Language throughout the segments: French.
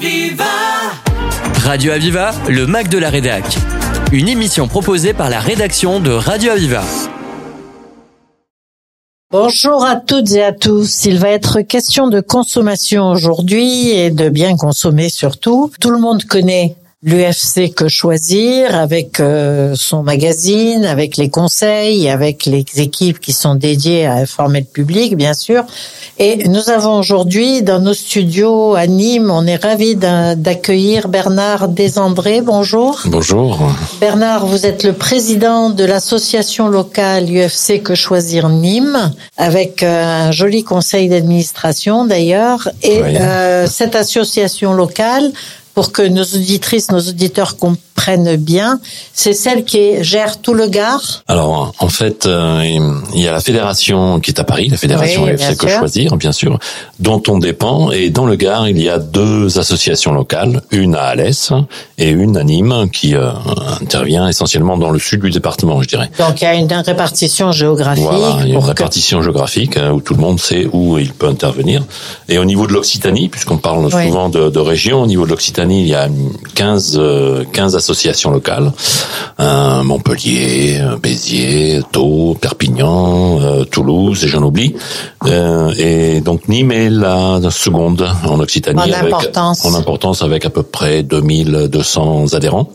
Aviva Radio Aviva, le Mac de la Rédac. Une émission proposée par la rédaction de Radio Aviva. Bonjour à toutes et à tous. Il va être question de consommation aujourd'hui et de bien consommer surtout. Tout le monde connaît l'UFC Que Choisir avec euh, son magazine, avec les conseils, avec les équipes qui sont dédiées à informer le public, bien sûr. Et nous avons aujourd'hui dans nos studios à Nîmes, on est ravis d'accueillir Bernard Desandré. Bonjour. Bonjour. Bernard, vous êtes le président de l'association locale UFC Que Choisir Nîmes, avec euh, un joli conseil d'administration d'ailleurs. Et euh, cette association locale, pour que nos auditrices, nos auditeurs comprennent bien, c'est celle qui gère tout le Gard Alors, en fait, euh, il y a la fédération qui est à Paris, la fédération oui, FC Que Choisir, bien sûr, dont on dépend. Et dans le Gard, il y a deux associations locales, une à Alès et une à Nîmes, qui euh, intervient essentiellement dans le sud du département, je dirais. Donc, il y a une répartition géographique. Voilà, il y a une répartition géographique hein, où tout le monde sait où il peut intervenir. Et au niveau de l'Occitanie, puisqu'on parle oui. souvent de, de région, au niveau de l'Occitanie, il y a 15, 15 associations locales. Euh, Montpellier, Béziers, Thau, Perpignan, euh, Toulouse, et j'en oublie. Euh, et donc Nîmes est la seconde en Occitanie. En importance. En importance avec à peu près 2200 adhérents.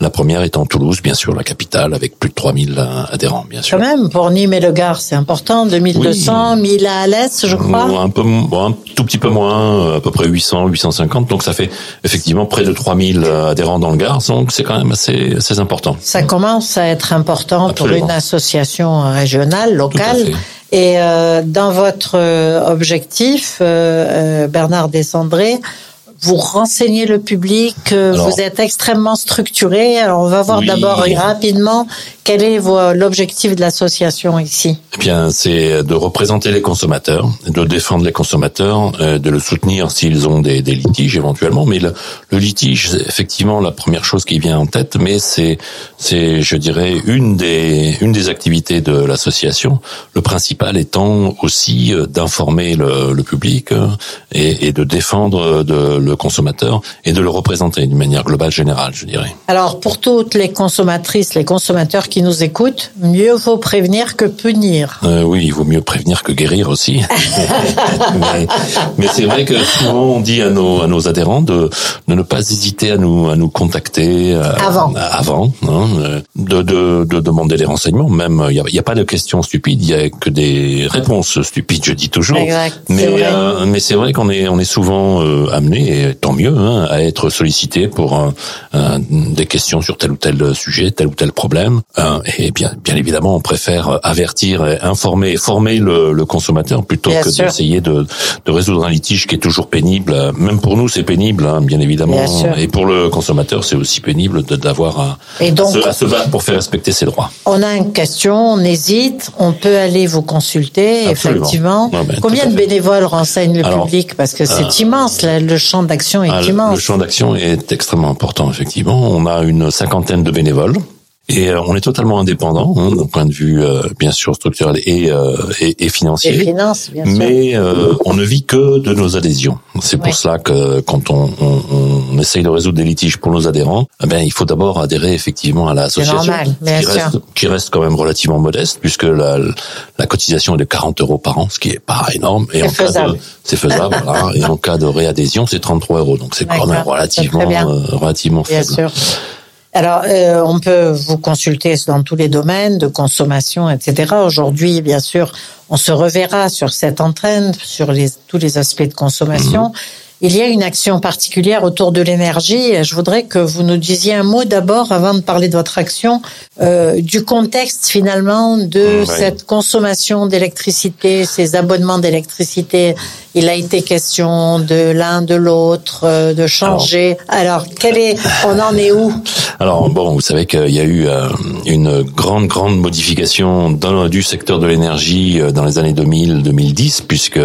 La première étant Toulouse, bien sûr, la capitale, avec plus de 3000 adhérents, bien sûr. Quand même, pour Nîmes et le Gard, c'est important. 2200, oui. 1000 à l'Est, je crois. Un peu, un tout petit peu moins, à peu près 800, 850. Donc ça fait effectivement près de 3000 adhérents dans le Gard. Donc c'est quand même assez, assez important. Ça commence à être important Absolument. pour une association régionale, locale. Et euh, dans votre objectif, euh, Bernard Descendré, vous renseignez le public, Alors, vous êtes extrêmement structuré. Alors on va voir oui. d'abord rapidement quel est l'objectif de l'association ici Eh bien, c'est de représenter les consommateurs, de défendre les consommateurs, euh, de le soutenir s'ils ont des, des, litiges éventuellement. Mais le, le litige, c'est effectivement la première chose qui vient en tête, mais c'est, c'est, je dirais, une des une des activités de l'association. Le principal étant aussi euh, d'informer le, le public euh, et, et, de défendre de, le consommateur et de le représenter d'une manière globale générale, je dirais. Alors, pour toutes les consommatrices, les consommateurs qui nous écoutent, mieux vaut prévenir que punir. Euh, oui, il vaut mieux prévenir que guérir aussi. mais, mais c'est vrai que souvent on dit à nos, à nos adhérents de, de ne pas hésiter à nous, à nous contacter euh, avant, avant hein, de, de, de, demander des renseignements. Même il n'y a, pas de questions stupides, il y a que des réponses stupides, je dis toujours. Exact, mais euh, mais c'est vrai qu'on est on est souvent amené, et tant mieux, hein, à être sollicité pour des questions sur tel ou tel sujet, tel ou tel problème. et bien bien évidemment, on préfère avertir, informer, et former le, le consommateur plutôt bien que d'essayer de, de résoudre un litige qui est toujours pénible. Même pour nous, c'est pénible, hein, bien évidemment. Bien et pour le consommateur, c'est aussi pénible d'avoir à, donc, à, se, à, se, battre pour faire respecter ses droits. On a une question, on hésite, on peut aller vous consulter, Absolument. effectivement. Ouais, ben, Combien de bénévoles renseignent le Alors, public? Parce que c'est euh, immense, là, le champ d'action ah. Le champ d'action est extrêmement important, effectivement. On a une cinquantaine de bénévoles. Et euh, on est totalement indépendant hein, d'un point de vue euh, bien sûr structurel et, euh, et, et financier. Et finance, bien sûr. Mais euh, on ne vit que de nos adhésions. C'est pour cela que quand on, on, on essaye de résoudre des litiges pour nos adhérents, eh ben il faut d'abord adhérer effectivement à l'association, qui reste qui reste quand même relativement modeste puisque la, la cotisation est de 40 euros par an, ce qui est pas énorme. Et en cas faisable. de c'est faisable. voilà. Et en cas de réadhésion, c'est 33 euros. Donc c'est quand même relativement euh, relativement Bien faible. sûr. Alors, euh, on peut vous consulter dans tous les domaines de consommation, etc. Aujourd'hui, bien sûr, on se reverra sur cette entraîne, sur les, tous les aspects de consommation. Il y a une action particulière autour de l'énergie. Je voudrais que vous nous disiez un mot d'abord, avant de parler de votre action, euh, du contexte finalement de cette consommation d'électricité, ces abonnements d'électricité. Il a été question de l'un, de l'autre, euh, de changer. Alors, quel est, on en est où? Alors bon, vous savez qu'il y a eu euh, une grande grande modification dans, du secteur de l'énergie euh, dans les années 2000-2010, puisque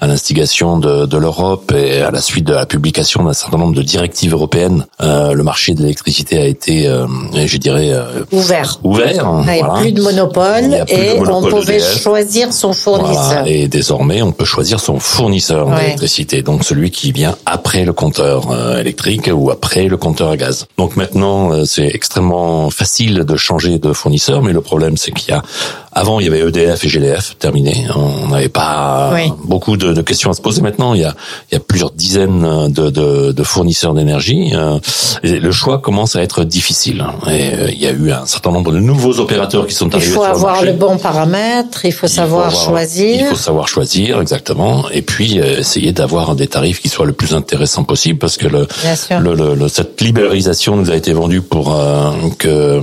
à l'instigation de, de l'Europe et à la suite de la publication d'un certain nombre de directives européennes, euh, le marché de l'électricité a été, euh, je dirais, euh, ouvert. Ouvert. Il n'y a plus de monopole et on pouvait choisir son fournisseur. Et désormais, on peut choisir son fournisseur d'électricité, donc celui qui vient après le compteur électrique ou après le compteur à gaz. Donc maintenant, c'est extrêmement facile de changer de fournisseur, mais le problème, c'est qu'il y a avant, il y avait EDF et GDF, terminé. On n'avait pas beaucoup de, de, questions à se poser. Maintenant, il y a, il y a plusieurs dizaines de, de, de fournisseurs d'énergie. Euh, le choix commence à être difficile. Et euh, il y a eu un certain nombre de nouveaux opérateurs qui sont arrivés. Il faut avoir le, bon paramètre. Il faut savoir choisir. Il faut savoir choisir exactement. Et puis euh, essayer d'avoir des tarifs qui soient le plus intéressants possible, parce que le, le, le cette libéralisation nous a été vendue pour que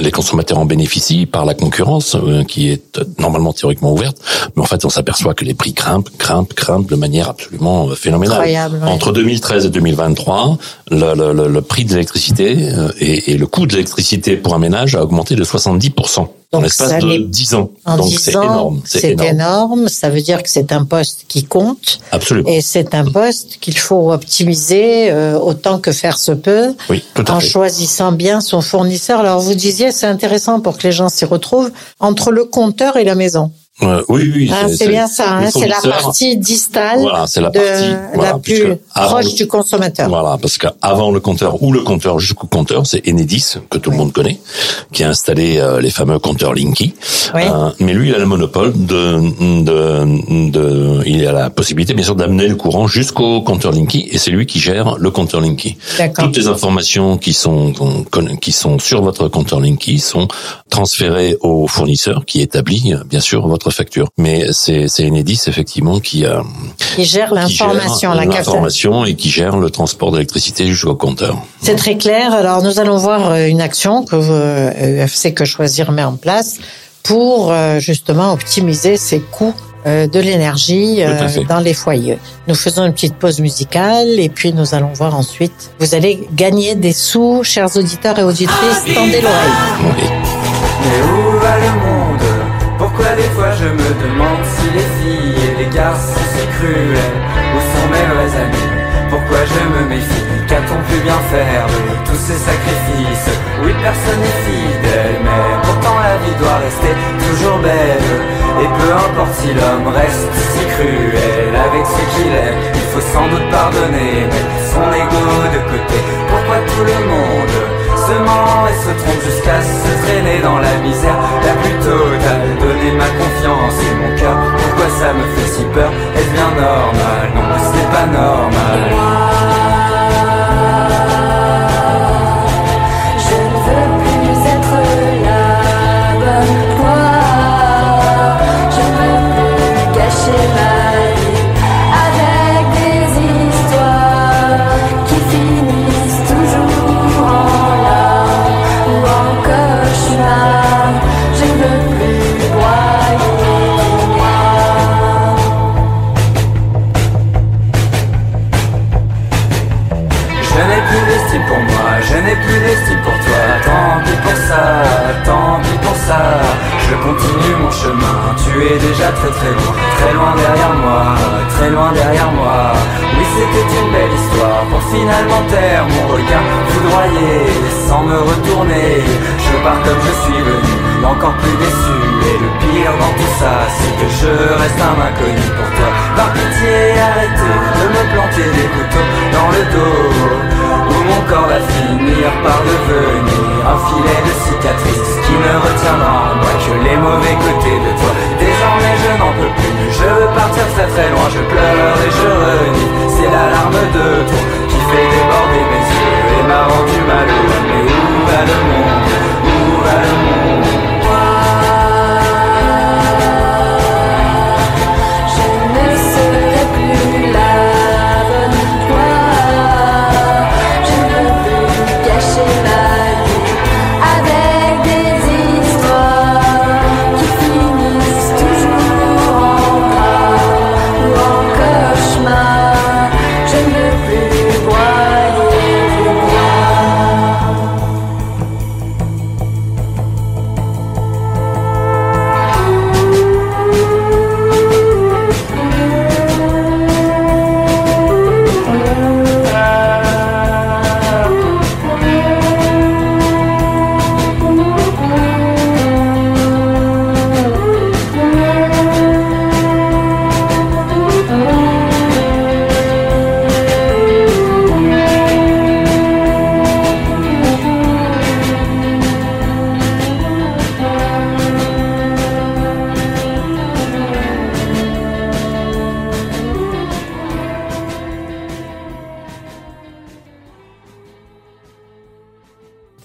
les consommateurs en bénéficient par la concurrence euh, qui est normalement théoriquement ouverte, mais en fait on s'aperçoit que les prix grimpent, grimpent, grimpent de manière absolument euh, phénoménale. Entre 2013 et 2023, le, le, le prix de l'électricité euh, et, et, le coût de l'électricité pour un ménage a augmenté de 70%. Donc, en l'espace de 10 ans. Donc c'est énorme. C'est énorme. énorme. Ça veut dire que c'est un poste qui compte. Absolument. Et c'est un poste qu'il faut optimiser euh, autant que faire se peut. Oui, tout à en fait. choisissant bien son fournisseur. Alors vous disiez, c'est intéressant pour que les gens s'y retrouvent entre le compteur et la maison. Euh, oui, oui. Ah, c'est bien ça. Hein, c'est la partie distale. Voilà, c'est la partie la plus proche du consommateur. Voilà, parce qu'avant le compteur ou le compteur jusqu'au compteur, c'est Enedis que tout le monde connaît, qui a installé euh, les fameux compteurs Linky. Oui. Euh, mais lui, il a le monopole de, de, de, il a la possibilité bien sûr d'amener le courant jusqu'au compteur Linky, et c'est lui qui gère le compteur Linky. Toutes les informations qui sont qui sont sur votre compteur Linky sont transférées au fournisseur qui établit bien sûr votre facture. Mais c'est Enedis effectivement qui a qui gère l'information, la l'information et qui gère le transport d'électricité jusqu'au compteur. C'est très clair. Alors nous allons voir euh, une action que UFC euh, que choisir met en place pour euh, justement optimiser ses coûts de l'énergie dans les foyers. Nous faisons une petite pause musicale et puis nous allons voir ensuite. Vous allez gagner des sous, chers auditeurs et auditrices, tendez l'oreille. Mais où va le monde? Pourquoi des fois je me demande si les filles et les garçons si cruels Où sont mes vrais amis. Pourquoi je me méfie? Qu'a-t-on pu bien faire de tous ces sacrifices? Oui personne n'est fidèle Mais pourtant la vie doit rester toujours belle. Et peu importe si l'homme reste si cruel Avec ce qu'il est Il faut sans doute pardonner Mettre son ego de côté. Pourquoi tout le monde se ment et se trompe jusqu'à se traîner dans la misère la plus totale. Donner ma confiance et mon cœur, pourquoi ça me fait si peur? Est-ce bien normal? Non, ce n'est pas normal. Je pars comme je suis venu, encore plus déçu. Et le pire dans tout ça, c'est que je reste un inconnu pour toi. Par pitié, arrêtez de me planter des couteaux dans le dos. Où mon corps va finir par devenir un filet de cicatrices qui ne retiendra en moi que les mauvais côtés de toi je n'en peux plus Je veux partir très très loin, je pleure et je renie C'est l'alarme de toi qui fait déborder mes yeux Et m'a rendu malheureux Mais où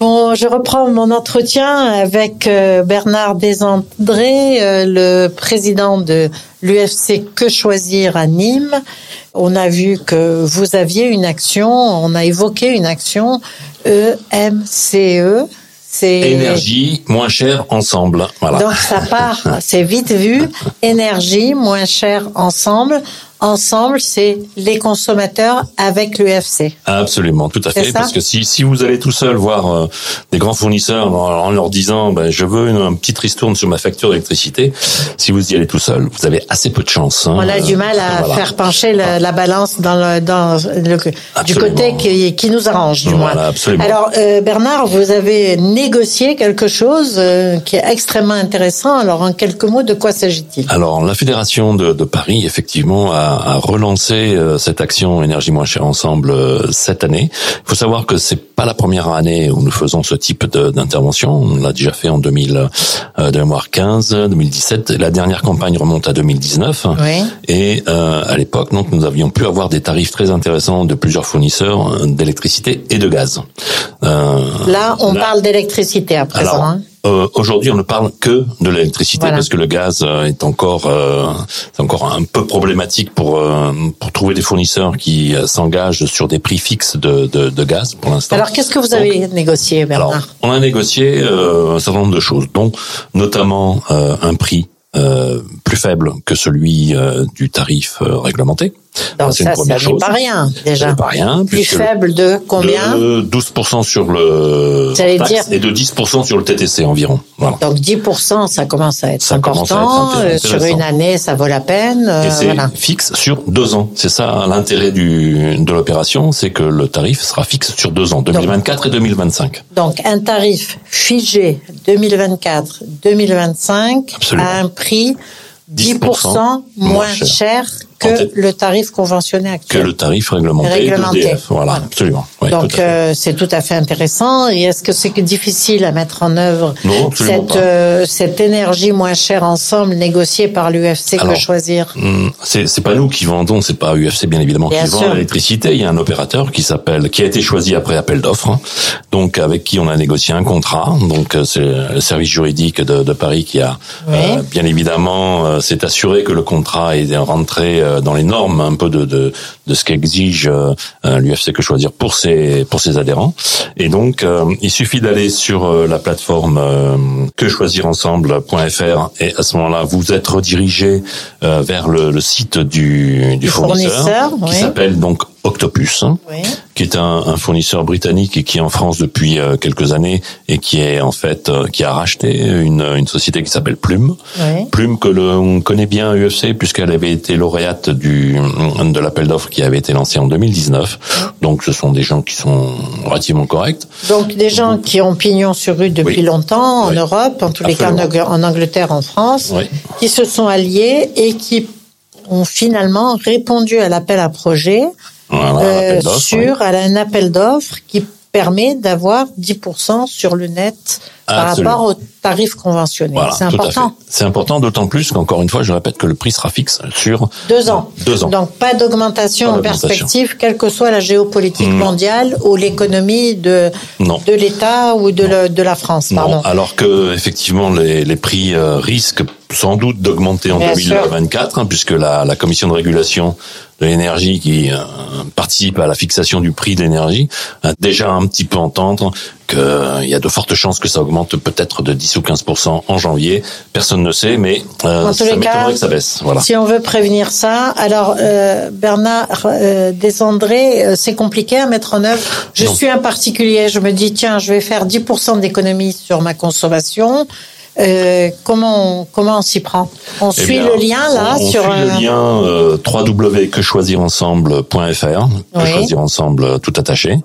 monde je reprends mon entretien avec euh, Bernard Desandré, euh, le président de l'UFC Que Choisir à Nîmes. On a vu que vous aviez une action, on a évoqué une action EMCE. E. C'est énergie moins cher ensemble. Voilà. Donc ça part, c'est vite vu. Énergie moins cher ensemble ensemble, c'est les consommateurs avec l'UFC. Absolument, tout à fait. Parce que si, si vous allez tout seul voir euh, des grands fournisseurs en, leur disant ben, je veux une, un petit ristourne sur ma facture d'électricité, si vous y allez tout seul, vous avez assez peu de chance. Hein. On a du mal à faire pencher la, la, balance dans le, dans le, du côté qui, qui nous arrange, du voilà, Absolument. Alors euh, Bernard, vous avez négocié quelque chose euh, qui est extrêmement intéressant. Alors en quelques mots, de quoi s'agit-il? Alors la Fédération de, de Paris, effectivement, a à, relancer euh, cette action énergie moins chère ensemble euh, cette année. Il faut savoir que c'est pas la première année où nous faisons ce type d'intervention. On l'a déjà fait en 2015, 2017. La dernière campagne remonte à 2019. Oui. Et euh, à l'époque, donc, nous avions pu avoir des tarifs très intéressants de plusieurs fournisseurs d'électricité et de gaz. Euh, là, on parle d'électricité à présent. hein euh, Aujourd'hui, on ne parle que de l'électricité parce que le gaz euh, est encore euh, encore un peu problématique pour euh, pour trouver des fournisseurs qui s'engagent sur des prix fixes de, de, de gaz pour l'instant. Alors, qu'est-ce que vous avez négocié, Bernard? alors, On a négocié un certain nombre de choses, dont notamment un prix euh, plus faible que celui euh, du tarif euh, réglementé. Donc ça, ça n'est pas rien déjà. C'est pas rien. Plus faible de combien De 12% sur le taxe dire... et de 10% sur le TTC environ. Voilà. Donc 10%, ça commence à être ça important. À être sur une année, ça vaut la peine. Et c'est voilà. fixe sur deux ans. C'est ça l'intérêt du de l'opération, c'est que le tarif sera fixe sur deux ans, 2024 donc, et 2025. Donc un tarif figé 2024-2025 à un prix 10%, moins cher, que le tarif conventionné actuel. Que le tarif réglementé, réglementé. Voilà, absolument. Donc euh, c'est tout à fait intéressant. Et est-ce que c'est difficile à mettre en œuvre cette euh, cette énergie moins chère ensemble négociée par l'UFC que choisir? hmm, C'est c'est pas nous qui vendons, c'est pas UFC bien évidemment qui vend l'électricité. Il y a un opérateur qui s'appelle qui a été choisi après appel d'offres, hein. donc avec qui on a négocié un contrat. Donc euh, c'est le service juridique de, de Paris qui a euh, bien évidemment s'est assuré que le contrat est rentré dans les normes un peu de de, de ce qu'exige l'UFC que choisir pour ses pour ses adhérents. Et donc, euh, il suffit d'aller sur euh, la plateforme euh, que choisir ensemble.fr et à ce moment-là, vous êtes redirigé vers le, le, site du, du fournisseur, qui s'appelle donc Octopus, oui. qui est un, un, fournisseur britannique et qui est en France depuis euh, quelques années et qui est en fait euh, qui a racheté une, une société qui s'appelle Plume. Oui. Plume que l'on connaît bien UFC puisqu'elle avait été lauréate du de l'appel d'offres qui avait été lancé en 2019. Oui. Donc ce sont des gens qui sont relativement corrects. Donc des gens qui ont pignon sur rue depuis longtemps en Europe, en tous les cas en Angleterre, en France, qui se sont alliés et qui ont finalement répondu à l'appel à projet euh, sur un appel d'offres qui permet d'avoir 10% sur le net par rapport au tarif conventionnel. c'est important. C'est important, d'autant plus qu'encore une fois, je répète que le prix sera fixe sur deux ans. Deux ans. Donc pas d'augmentation en perspective, quelle que soit la géopolitique mmh. mondiale ou l'économie de de l'État ou de, de, la France. Pardon. Non. Alors que effectivement les, les prix euh, risquent sans doute d'augmenter en Bien 2024, hein, puisque la, la commission de régulation de l'énergie qui euh, participe à la fixation du prix de l'énergie a déjà un petit peu entendre qu'il euh, y a de fortes chances que ça augmente peut-être de 10 ou 15 en janvier. Personne ne sait, mais euh, ça m'étonnerait que ça baisse. Voilà. Si on veut prévenir ça, alors euh, Bernard euh, Desandré, euh, c'est compliqué à mettre en œuvre. Je non. suis un particulier, je me dis tiens, je vais faire 10 d'économie sur ma consommation. Euh, comment on, comment on s'y prend? On eh suit bien, le lien là on, on sur suit le lien euh, www.quechoisirensemble.fr, oui. choisir ensemble tout attaché,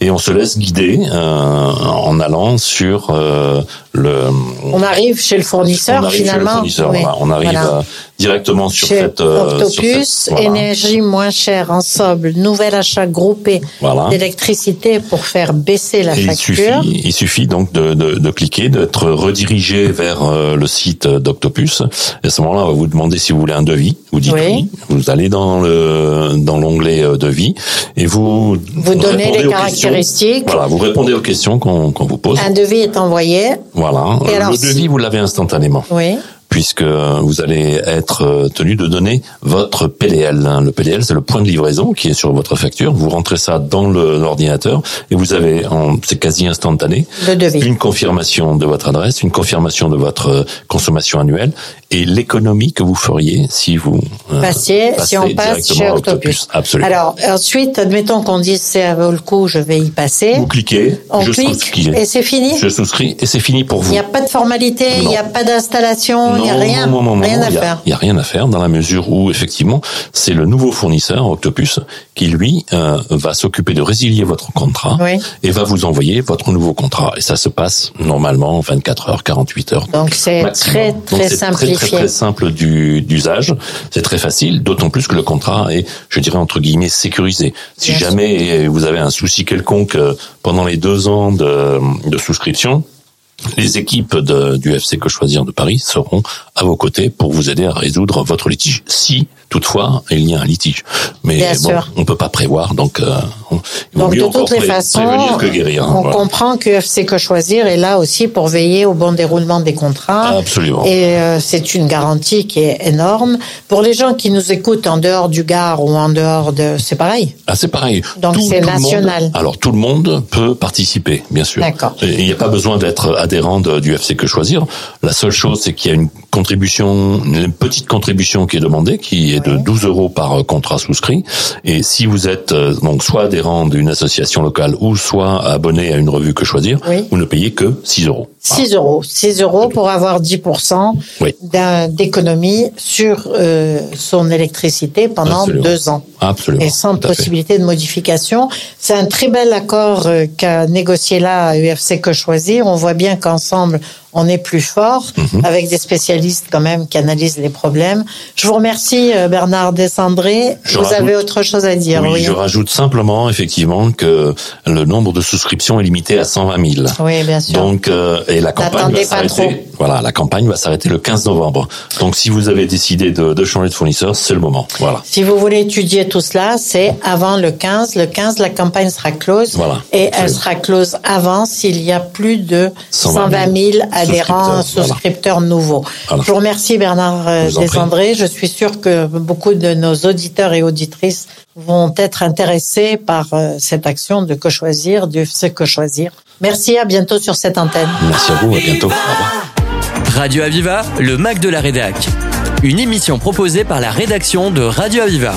et on se laisse guider euh, en allant sur euh, le. On arrive chez le fournisseur on arrive finalement. Chez le fournisseur, oui. On arrive voilà. Directement sur Chez cette euh, sur Octopus, cette- voilà. énergie moins chère ensemble, nouvel achat groupé Voilà. d'électricité pour faire baisser la Et il suffit, facture. il suffit donc de, de, de cliquer, d'être redirigé vers euh, le site d'Octopus. Et à ce moment-là, on va vous demander si vous voulez un devis. Vous dites Oui. oui. Vous allez dans le dans l'onglet euh, devis et vous Vous donnez les caractéristiques. Voilà, vous répondez aux questions qu'on qu'on vous pose. Un devis est envoyé. Voilà. Et alors, le devis, vous l'avez instantanément. Oui. Puisque vous allez être euh, tenu de donner votre PDL. Le PDL, c'est le point de livraison qui est sur votre facture. Vous rentrez ça dans l'ordinateur et vous avez, c'est quasi instantané, une confirmation de votre adresse, une confirmation de votre euh, consommation annuelle et l'économie que vous feriez si vous euh, Passiez, si on passe chez Octopus. Absolument. Alors, ensuite, admettons qu'on dise c'est vaut le coup, je vais y passer. vous cliquez, On je clique souscris. et c'est fini. Je souscris et c'est fini pour Il vous. n'y a pas de formalité, il n'y a pas d'installation, il n'y a Non, rien, non, non, non, rien à il y a- faire. Il y a rien à faire dans la mesure où effectivement c'est le nouveau fournisseur Octopus qui lui euh, va s'occuper de résilier votre contrat Oui. et va vous envoyer votre nouveau contrat et ça se passe normalement en 24 heures, 48 heures. Donc c'est très Donc, très c'est simplifié. Très, très, très simple du- d'usage. C'est très facile, d'autant plus que le contrat est, je dirais entre guillemets, sécurisé. Si Bien sûr. jamais vous avez un souci quelconque euh, pendant les deux ans de, de souscription, les équipes du FC Que Choisir de Paris seront à vos côtés pour vous aider à résoudre votre litige, si toutefois il y a un litige. Mais Bien bon, sûr. on peut pas prévoir, donc euh, il vaut Donc mieux de toutes les façons, que guérir. hein, on voilà. comprend que FC Que Choisir est là aussi pour veiller au bon déroulement des contrats. Absolument. Et euh, c'est une garantie qui est énorme. Pour les gens qui nous écoutent en dehors du Gard ou en dehors de... C'est pareil. Ah, c'est pareil. Donc c'est monde- national. alors tout le monde peut participer, bien sûr. D'accord. Il n'y a pas besoin d'être adhérent de- du FC Que Choisir. La seule chose, c'est qu'il y a une contribution, une petite contribution qui est demandée, qui est de 12 euros par euh, contrat souscrit. Et si vous êtes euh, donc soit adhérent d'une association locale ou soit abonné à une revue Que Choisir, Oui. vous ne payez que 6 euros. Voilà. 6 euros. 6 euros pour avoir 10% Oui. d'économie sur euh, son électricité pendant Absolument. deux ans. Absolument. Et sans possibilité de modification. C'est un très bel accord qu'a négocié là UFC Que Choisir. On voit bien qu'ensemble, on est plus fort, Mhm. avec des spécialistes quand même qui analysent les problèmes. Je vous remercie euh, Bernard Descendré. Je vous rajoute- avez autre chose à dire, Oui, oui. je rajoute simplement effectivement que le nombre de souscriptions est limité à 120 000. Oui, bien sûr. Donc et la campagne va s'arrêter. Voilà, la campagne va s'arrêter le 15 novembre. Donc si vous avez décidé de, de changer de fournisseur, c'est le moment. Voilà. Si vous voulez étudier tout cela, c'est avant le 15. Le 15, la campagne sera close. Voilà. Et elle sera close avant s'il y a plus de 120 120 000 adhérents, souscripteurs, souscripteurs nouveaux. Voilà. Je vous remercie Bernard euh, Je vous. Desandré. Je suis sûre que beaucoup de nos auditeurs et auditrices vont être intéressés par euh, cette action de Que Choisir, du Ce Que Choisir. Merci, à bientôt sur cette antenne. Merci à vous, à bientôt. Au revoir. Radio Aviva, le Mac de la Rédac. Une émission proposée par la rédaction de Radio Aviva.